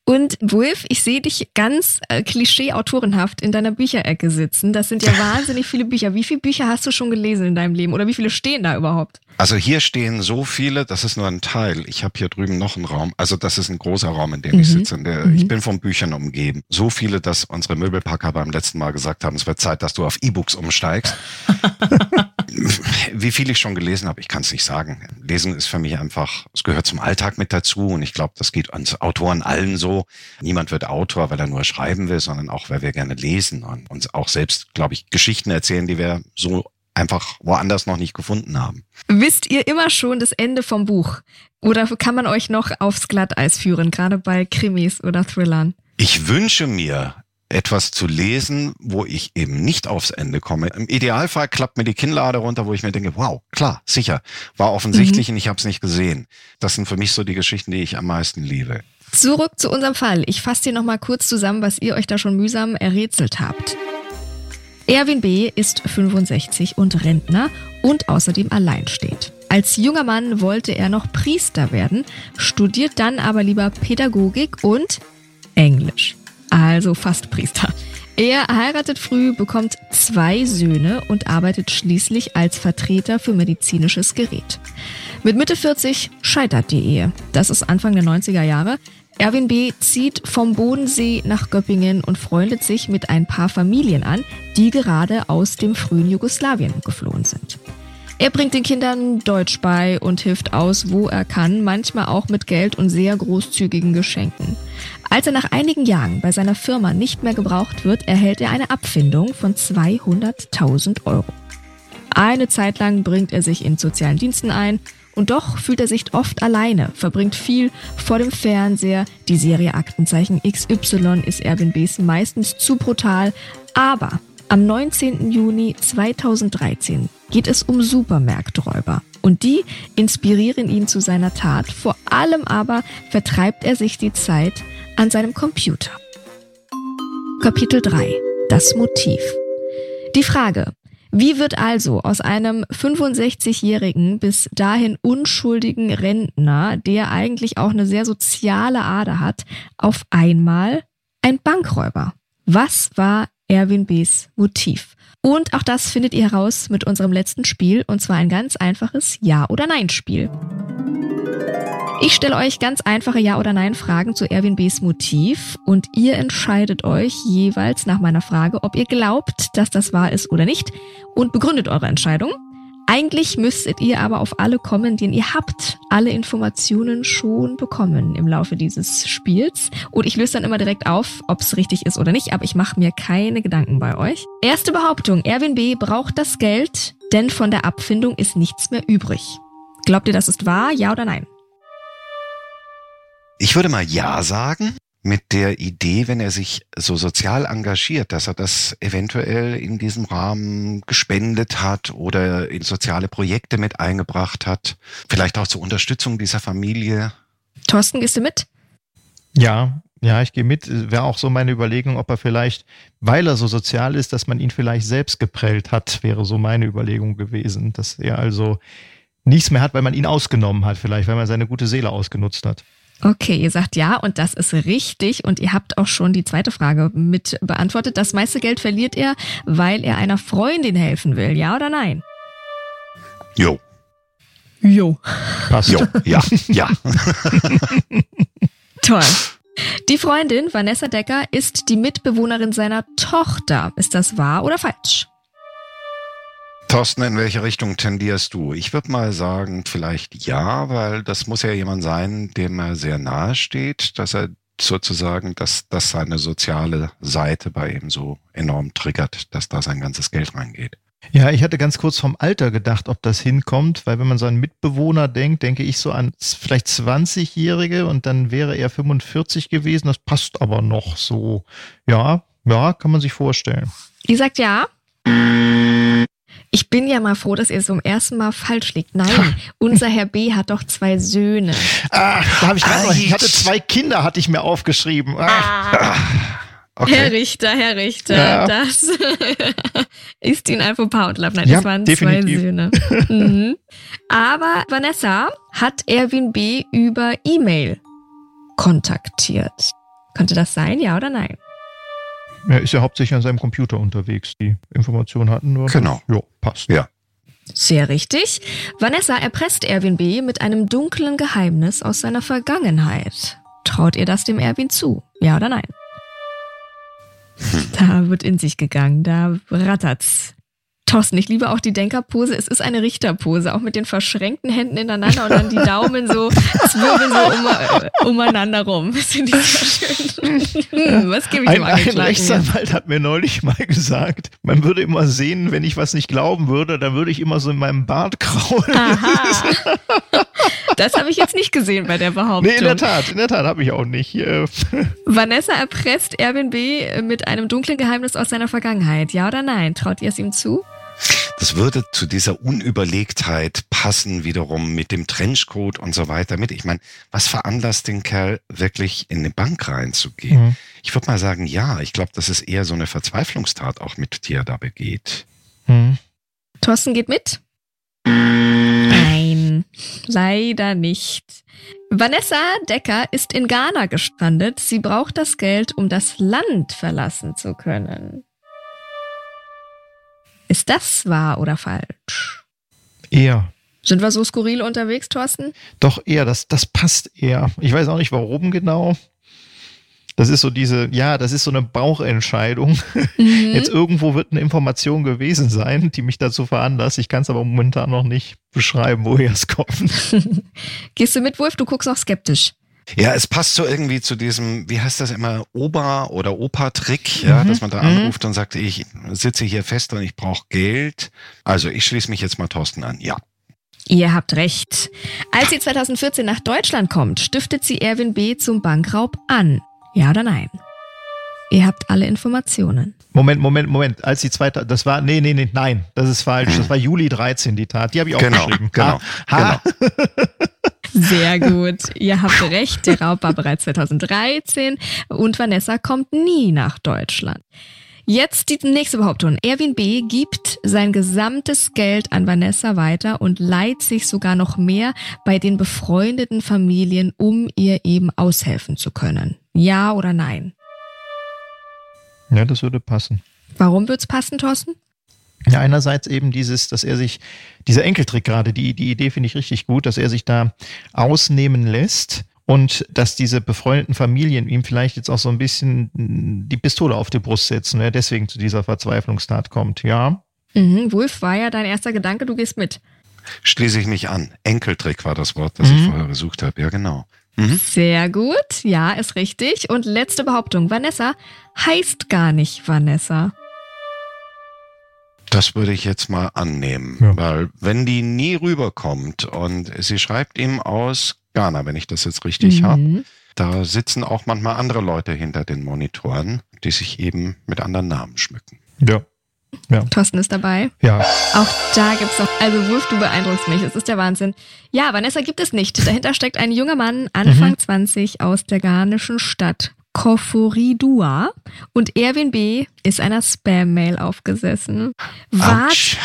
Und Wolf, ich sehe dich ganz äh, klischee-autorenhaft in deiner Bücherecke sitzen. Das sind ja wahnsinnig viele Bücher. Wie viele Bücher hast du schon gelesen in deinem Leben oder wie viele stehen da überhaupt? Also hier stehen so viele, das ist nur ein Teil. Ich habe hier drüben noch einen Raum. Also das ist ein großer Raum, in dem mhm. ich sitze. Der, mhm. Ich bin von Büchern umgeben. So viele, dass unsere Möbelpacker beim letzten Mal gesagt haben, es wird Zeit, dass du auf E-Books umsteigst. Wie viel ich schon gelesen habe, ich kann es nicht sagen. Lesen ist für mich einfach, es gehört zum Alltag mit dazu und ich glaube, das geht uns Autoren allen so. Niemand wird Autor, weil er nur schreiben will, sondern auch, weil wir gerne lesen und uns auch selbst, glaube ich, Geschichten erzählen, die wir so einfach woanders noch nicht gefunden haben. Wisst ihr immer schon das Ende vom Buch? Oder kann man euch noch aufs Glatteis führen, gerade bei Krimis oder Thrillern? Ich wünsche mir, etwas zu lesen, wo ich eben nicht aufs Ende komme. Im Idealfall klappt mir die Kinnlade runter, wo ich mir denke, wow, klar, sicher, war offensichtlich mhm. und ich habe es nicht gesehen. Das sind für mich so die Geschichten, die ich am meisten liebe. Zurück zu unserem Fall. Ich fasse dir noch mal kurz zusammen, was ihr euch da schon mühsam errätselt habt. Erwin B. ist 65 und Rentner und außerdem alleinstehend. Als junger Mann wollte er noch Priester werden, studiert dann aber lieber Pädagogik und Englisch. Also fast Priester. Er heiratet früh, bekommt zwei Söhne und arbeitet schließlich als Vertreter für medizinisches Gerät. Mit Mitte 40 scheitert die Ehe. Das ist Anfang der 90er Jahre. Erwin B. zieht vom Bodensee nach Göppingen und freundet sich mit ein paar Familien an, die gerade aus dem frühen Jugoslawien geflohen sind. Er bringt den Kindern Deutsch bei und hilft aus, wo er kann, manchmal auch mit Geld und sehr großzügigen Geschenken. Als er nach einigen Jahren bei seiner Firma nicht mehr gebraucht wird, erhält er eine Abfindung von 200.000 Euro. Eine Zeit lang bringt er sich in sozialen Diensten ein und doch fühlt er sich oft alleine, verbringt viel vor dem Fernseher. Die Serie Aktenzeichen XY ist Airbnbs meistens zu brutal. Aber am 19. Juni 2013 geht es um Supermarkträuber. Und die inspirieren ihn zu seiner Tat. Vor allem aber vertreibt er sich die Zeit an seinem Computer. Kapitel 3. Das Motiv. Die Frage, wie wird also aus einem 65-jährigen bis dahin unschuldigen Rentner, der eigentlich auch eine sehr soziale Ader hat, auf einmal ein Bankräuber? Was war Erwin B.'s Motiv? Und auch das findet ihr heraus mit unserem letzten Spiel, und zwar ein ganz einfaches Ja- oder Nein-Spiel. Ich stelle euch ganz einfache Ja- oder Nein-Fragen zu Erwin B.'s Motiv und ihr entscheidet euch jeweils nach meiner Frage, ob ihr glaubt, dass das wahr ist oder nicht und begründet eure Entscheidung. Eigentlich müsstet ihr aber auf alle kommen, denn ihr habt alle Informationen schon bekommen im Laufe dieses Spiels. Und ich löse dann immer direkt auf, ob es richtig ist oder nicht, aber ich mache mir keine Gedanken bei euch. Erste Behauptung, Erwin B. braucht das Geld, denn von der Abfindung ist nichts mehr übrig. Glaubt ihr, das ist wahr, ja oder nein? Ich würde mal Ja sagen mit der Idee, wenn er sich so sozial engagiert, dass er das eventuell in diesem Rahmen gespendet hat oder in soziale Projekte mit eingebracht hat. Vielleicht auch zur Unterstützung dieser Familie. Thorsten, gehst du mit? Ja, ja, ich gehe mit. Wäre auch so meine Überlegung, ob er vielleicht, weil er so sozial ist, dass man ihn vielleicht selbst geprellt hat, wäre so meine Überlegung gewesen. Dass er also nichts mehr hat, weil man ihn ausgenommen hat, vielleicht, weil man seine gute Seele ausgenutzt hat. Okay, ihr sagt ja und das ist richtig und ihr habt auch schon die zweite Frage mit beantwortet. Das meiste Geld verliert er, weil er einer Freundin helfen will, ja oder nein? Jo. Jo. Passt. Jo, ja, ja. Toll. Die Freundin Vanessa Decker ist die Mitbewohnerin seiner Tochter. Ist das wahr oder falsch? Thorsten, in welche Richtung tendierst du? Ich würde mal sagen, vielleicht ja, weil das muss ja jemand sein, dem er sehr nahe steht, dass er sozusagen, dass, dass seine soziale Seite bei ihm so enorm triggert, dass da sein ganzes Geld reingeht. Ja, ich hatte ganz kurz vom Alter gedacht, ob das hinkommt, weil wenn man so einen Mitbewohner denkt, denke ich so an vielleicht 20-Jährige und dann wäre er 45 gewesen. Das passt aber noch so. Ja, ja, kann man sich vorstellen. Die sagt ja. Ich bin ja mal froh, dass ihr zum ersten Mal falsch liegt. Nein, unser Herr B hat doch zwei Söhne. Ah, da habe ich gerade noch, ich hatte zwei Kinder, hatte ich mir aufgeschrieben. Ah. Okay. Herr Richter, Herr Richter, Ja. das ist Ihnen ein Fauxpas und Nein, Ja, das waren definitiv. zwei Söhne. mhm. Aber Vanessa hat Erwin B. über E-Mail kontaktiert. Könnte das sein, ja oder nein? Er ist ja hauptsächlich an seinem Computer unterwegs. Die Informationen hatten nur. Genau. Ja, passt. Ja. Sehr richtig. Vanessa erpresst Erwin B. mit einem dunklen Geheimnis aus seiner Vergangenheit. Traut ihr das dem Erwin zu? Ja oder nein? Da wird in sich gegangen, da rattert's. Thorsten, ich liebe auch die Denkerpose. Es ist eine Richterpose, auch mit den verschränkten Händen ineinander und dann die Daumen so, zwirbeln so um, äh, umeinander rum. Das finde ich sehr schön. Hm, Was gebe ich Ein, dem ein? Rechtsanwalt hat mir neulich mal gesagt, man würde immer sehen, wenn ich was nicht glauben würde, dann würde ich immer so in meinem Bart kraulen. Aha. Das habe ich jetzt nicht gesehen bei der Behauptung. Nee, in der Tat, in der Tat habe ich auch nicht. Äh, Vanessa erpresst Erwin B. mit einem dunklen Geheimnis aus seiner Vergangenheit. Ja oder nein? Traut ihr es ihm zu? Das würde zu dieser Unüberlegtheit passen, wiederum mit dem Trenchcoat und so weiter mit. Ich meine, was veranlasst den Kerl wirklich in eine Bank reinzugehen? Mhm. Ich würde mal sagen, ja, ich glaube, das ist eher so eine Verzweiflungstat auch mit, die er da begeht. hm. Thorsten geht mit? Nein, leider nicht. Vanessa Decker ist in Ghana gestrandet. Sie braucht das Geld, um das Land verlassen zu können. Ist das wahr oder falsch? Eher. Sind wir so skurril unterwegs, Thorsten? Doch eher, das, das passt eher. Ich weiß auch nicht warum genau. Das ist so diese, ja, das ist so eine Bauchentscheidung. Mhm. Jetzt irgendwo wird eine Information gewesen sein, die mich dazu veranlasst. Ich kann es aber momentan noch nicht beschreiben, woher es kommt. Gehst du mit, Wolf? Du guckst auch skeptisch. Ja, es passt so irgendwie zu diesem, wie heißt das immer, Ober- oder Opa-Trick, ja, Mhm. dass man da Mhm. anruft und sagt, ich sitze hier fest und ich brauche Geld. Also ich schließe mich jetzt mal Thorsten an. Ja. Ihr habt recht. Als sie 2014 nach Deutschland kommt, stiftet sie Erwin B. zum Bankraub an. Ja oder nein? Ihr habt alle Informationen. Moment, Moment, Moment. Als die zweite, das war, nee, nee, nee, nein, das ist falsch. Das war Juli 13, die Tat. Die habe ich auch Genau, geschrieben. genau, Ha, ha. Sehr gut. Ihr habt recht. Der Raub war bereits 2013 und Vanessa kommt nie nach Deutschland. Jetzt die nächste Behauptung. Erwin B. gibt sein gesamtes Geld an Vanessa weiter und leiht sich sogar noch mehr bei den befreundeten Familien, um ihr eben aushelfen zu können. Ja oder nein? Ja, das würde passen. Warum wird's passen, Thorsten? Ja, einerseits eben dieses, dass er sich, dieser Enkeltrick gerade, die, die Idee finde ich richtig gut, dass er sich da ausnehmen lässt und dass diese befreundeten Familien ihm vielleicht jetzt auch so ein bisschen die Pistole auf die Brust setzen, wer deswegen zu dieser Verzweiflungstat kommt. Ja, Mhm, Wolf war ja dein erster Gedanke, du gehst mit. Schließe ich mich an. Enkeltrick war das Wort, das ich Mhm. vorher gesucht habe. Ja, genau. Mhm. Sehr gut, ja, ist richtig. Und letzte Behauptung, Vanessa heißt gar nicht Vanessa. Das würde ich jetzt mal annehmen, Ja. weil wenn die nie rüberkommt und sie schreibt ihm aus Ghana, wenn ich das jetzt richtig habe, Mhm. da sitzen auch manchmal andere Leute hinter den Monitoren, die sich eben mit anderen Namen schmücken. ja, Thorsten ist dabei. ja. Auch da gibt's noch, also Wolf, du beeindruckst mich, es ist der Wahnsinn. Ja, Vanessa gibt es nicht. Dahinter steckt ein junger Mann, Anfang Mhm. 20, aus der ghanischen Stadt Koforidua. Und Erwin B. ist einer Spam-Mail aufgesessen. Wart Autsch.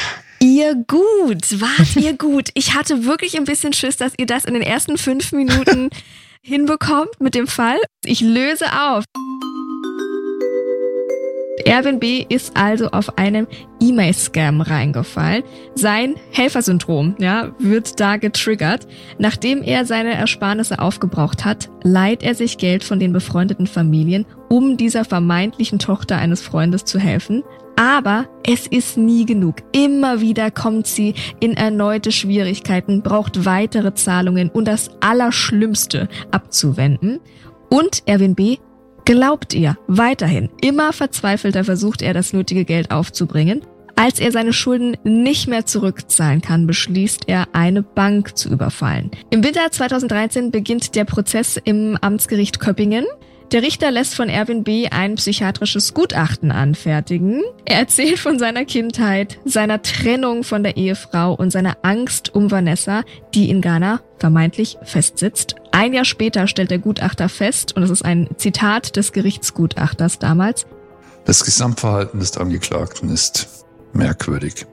Ihr gut? Wart ihr gut? Ich hatte wirklich ein bisschen Schiss, dass ihr das in den ersten fünf Minuten hinbekommt mit dem Fall. Ich löse auf. Erwin B. ist also auf einem E-Mail-Scam reingefallen. Sein Helfersyndrom ja, wird da getriggert. Nachdem er seine Ersparnisse aufgebraucht hat, leiht er sich Geld von den befreundeten Familien, um dieser vermeintlichen Tochter eines Freundes zu helfen. Aber es ist nie genug. Immer wieder kommt sie in erneute Schwierigkeiten, braucht weitere Zahlungen und das Allerschlimmste abzuwenden. Und Erwin B glaubt ihr weiterhin. Immer verzweifelter versucht er, das nötige Geld aufzubringen. Als er seine Schulden nicht mehr zurückzahlen kann, beschließt er, eine Bank zu überfallen. Im Winter 2013 beginnt der Prozess im Amtsgericht Köppingen. Der Richter lässt von Erwin B. ein psychiatrisches Gutachten anfertigen. Er erzählt von seiner Kindheit, seiner Trennung von der Ehefrau und seiner Angst um Vanessa, die in Ghana vermeintlich festsitzt. Ein Jahr später stellt der Gutachter fest, und es ist ein Zitat des Gerichtsgutachters damals, Das Gesamtverhalten des Angeklagten ist merkwürdig.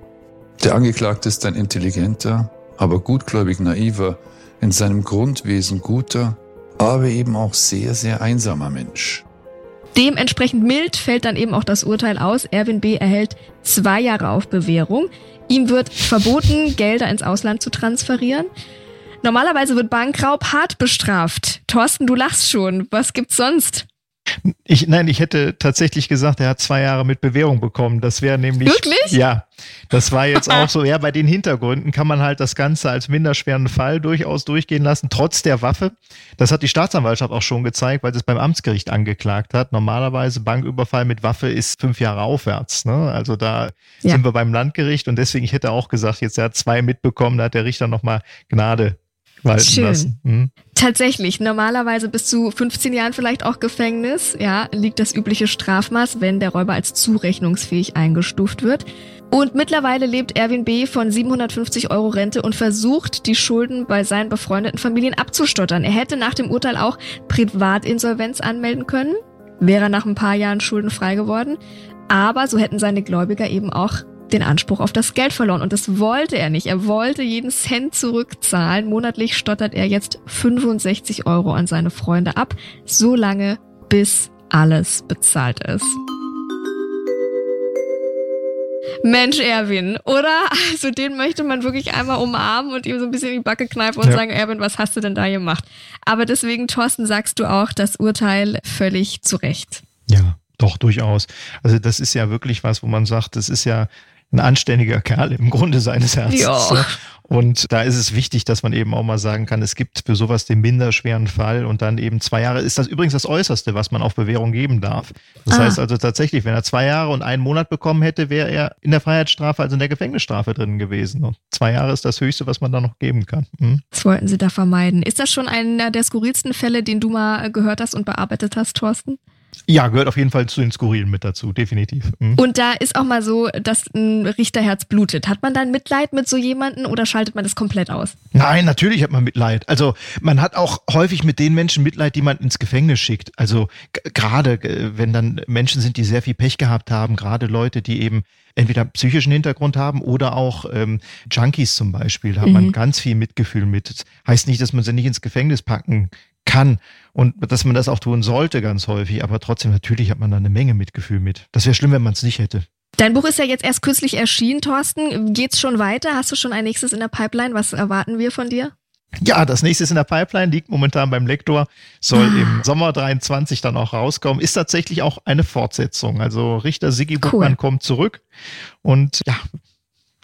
Der Angeklagte ist ein intelligenter, aber gutgläubig naiver, in seinem Grundwesen guter, aber eben auch sehr, sehr einsamer Mensch. Dementsprechend mild fällt dann eben auch das Urteil aus. Erwin B. erhält zwei Jahre auf Bewährung. Ihm wird verboten, Gelder ins Ausland zu transferieren. Normalerweise wird Bankraub hart bestraft. Thorsten, du lachst schon. Was gibt's sonst? Ich, nein, ich hätte tatsächlich gesagt, er hat zwei Jahre mit Bewährung bekommen. Das wäre nämlich. Wirklich? Ja. Das war jetzt auch so, ja, bei den Hintergründen kann man halt das Ganze als minderschweren Fall durchaus durchgehen lassen, trotz der Waffe. Das hat die Staatsanwaltschaft auch schon gezeigt, weil sie es beim Amtsgericht angeklagt hat. Normalerweise Banküberfall mit Waffe ist fünf Jahre aufwärts. Ne? Also da Ja. sind wir beim Landgericht und deswegen, ich hätte auch gesagt, jetzt er hat zwei mitbekommen, da hat der Richter nochmal Gnade walten Schön. lassen. Hm? Tatsächlich, normalerweise bis zu 15 Jahren vielleicht auch Gefängnis, ja, liegt das übliche Strafmaß, wenn der Räuber als zurechnungsfähig eingestuft wird. Und mittlerweile lebt Erwin B. von 750 Euro Rente und versucht, die Schulden bei seinen befreundeten Familien abzustottern. Er hätte nach dem Urteil auch Privatinsolvenz anmelden können, wäre nach ein paar Jahren schuldenfrei geworden. Aber so hätten seine Gläubiger eben auch den Anspruch auf das Geld verloren. Und das wollte er nicht. Er wollte jeden Cent zurückzahlen. Monatlich stottert er jetzt 65 Euro an seine Freunde ab, so lange bis alles bezahlt ist. Mensch, Erwin, oder? Also den möchte man wirklich einmal umarmen und ihm so ein bisschen in die Backe kneifen und Ja. sagen, Erwin, was hast du denn da gemacht? Aber deswegen, Thorsten, sagst du auch das Urteil völlig zu Recht. Ja, doch, durchaus. Also das ist ja wirklich was, wo man sagt, das ist ja ein anständiger Kerl im Grunde seines Herzens. Ja. Und da ist es wichtig, dass man eben auch mal sagen kann, es gibt für sowas den minderschweren Fall und dann eben zwei Jahre ist das übrigens das Äußerste, was man auf Bewährung geben darf. Das Ah. heißt also tatsächlich, wenn er zwei Jahre und einen Monat bekommen hätte, wäre er in der Freiheitsstrafe, also in der Gefängnisstrafe drin gewesen. Und zwei Jahre ist das Höchste, was man da noch geben kann. Hm? Das wollten sie da vermeiden. Ist das schon einer der skurrilsten Fälle, den du mal gehört hast und bearbeitet hast, Thorsten? Ja, gehört auf jeden Fall zu den Skurrilen mit dazu, definitiv. Hm? Und da ist auch mal so, dass ein Richterherz blutet. Hat man dann Mitleid mit so jemanden oder schaltet man das komplett aus? Nein, natürlich hat man Mitleid. Also man hat auch häufig mit den Menschen Mitleid, die man ins Gefängnis schickt. Also gerade äh, wenn dann Menschen sind, die sehr viel Pech gehabt haben, gerade Leute, die eben entweder psychischen Hintergrund haben oder auch ähm, Junkies zum Beispiel, da hat Mhm. man ganz viel Mitgefühl mit. Das heißt nicht, dass man sie nicht ins Gefängnis packen kann und dass man das auch tun sollte ganz häufig, aber trotzdem natürlich hat man da eine Menge Mitgefühl mit. Das wäre schlimm, wenn man es nicht hätte. Dein Buch ist ja jetzt erst kürzlich erschienen, Thorsten. Geht's schon weiter? Hast du schon ein nächstes in der Pipeline? Was erwarten wir von dir? Ja, das nächste ist in der Pipeline, liegt momentan beim Lektor, soll im Sommer 23 dann auch rauskommen. Ist tatsächlich auch eine Fortsetzung. Also Richter Sigi Cool. Buchmann kommt zurück und ja,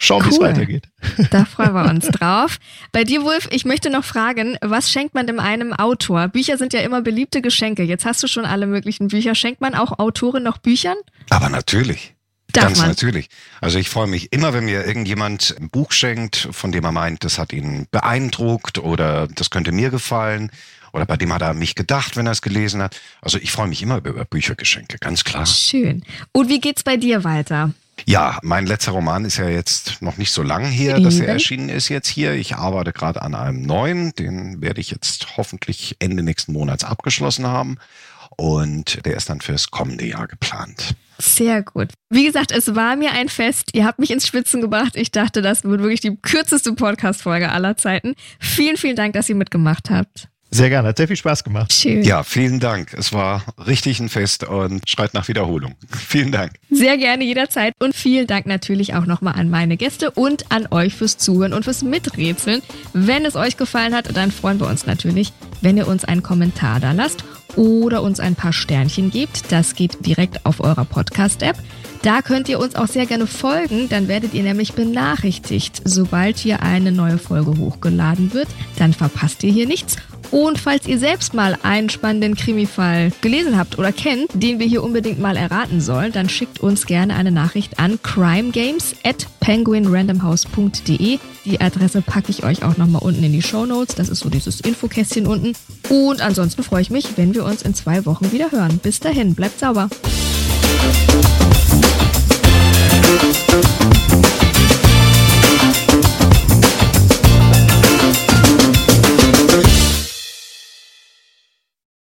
schauen, wie es Cool. weitergeht. Da freuen wir uns drauf. Bei dir, Wolf, ich möchte noch fragen, was schenkt man dem einem Autor? Bücher sind ja immer beliebte Geschenke. Jetzt hast du schon alle möglichen Bücher. Schenkt man auch Autoren noch Büchern? Aber natürlich. Darf Ganz man. natürlich. Also ich freue mich immer, wenn mir irgendjemand ein Buch schenkt, von dem er meint, das hat ihn beeindruckt oder das könnte mir gefallen oder bei dem hat er an mich gedacht, wenn er es gelesen hat. Also ich freue mich immer über, über Büchergeschenke, ganz klar. Schön. Und wie geht's bei dir weiter? Ja, mein letzter Roman ist ja jetzt noch nicht so lang her, dass er erschienen ist jetzt hier. Ich arbeite gerade an einem neuen, den werde ich jetzt hoffentlich Ende nächsten Monats abgeschlossen haben. Und der ist dann fürs kommende Jahr geplant. Sehr gut. Wie gesagt, es war mir ein Fest. Ihr habt mich ins Schwitzen gebracht. Ich dachte, das wird wirklich die kürzeste Podcast-Folge aller Zeiten. Vielen, vielen Dank, dass ihr mitgemacht habt. Sehr gerne, hat sehr viel Spaß gemacht. Schön. Ja, vielen Dank. Es war richtig ein Fest und schreit nach Wiederholung. Vielen Dank. Sehr gerne jederzeit. Und vielen Dank natürlich auch nochmal an meine Gäste und an euch fürs Zuhören und fürs Miträtseln. Wenn es euch gefallen hat, dann freuen wir uns natürlich, wenn ihr uns einen Kommentar da lasst oder uns ein paar Sternchen gebt. Das geht direkt auf eurer Podcast-App. Da könnt ihr uns auch sehr gerne folgen, dann werdet ihr nämlich benachrichtigt, sobald hier eine neue Folge hochgeladen wird. Dann verpasst ihr hier nichts. Und falls ihr selbst mal einen spannenden Krimi-Fall gelesen habt oder kennt, den wir hier unbedingt mal erraten sollen, dann schickt uns gerne eine Nachricht an crimegames at penguinrandomhouse.de. Die Adresse packe ich euch auch nochmal unten in die Show Notes. Das ist so dieses Infokästchen unten. Und ansonsten freue ich mich, wenn wir uns in zwei Wochen wieder hören. Bis dahin, bleibt sauber.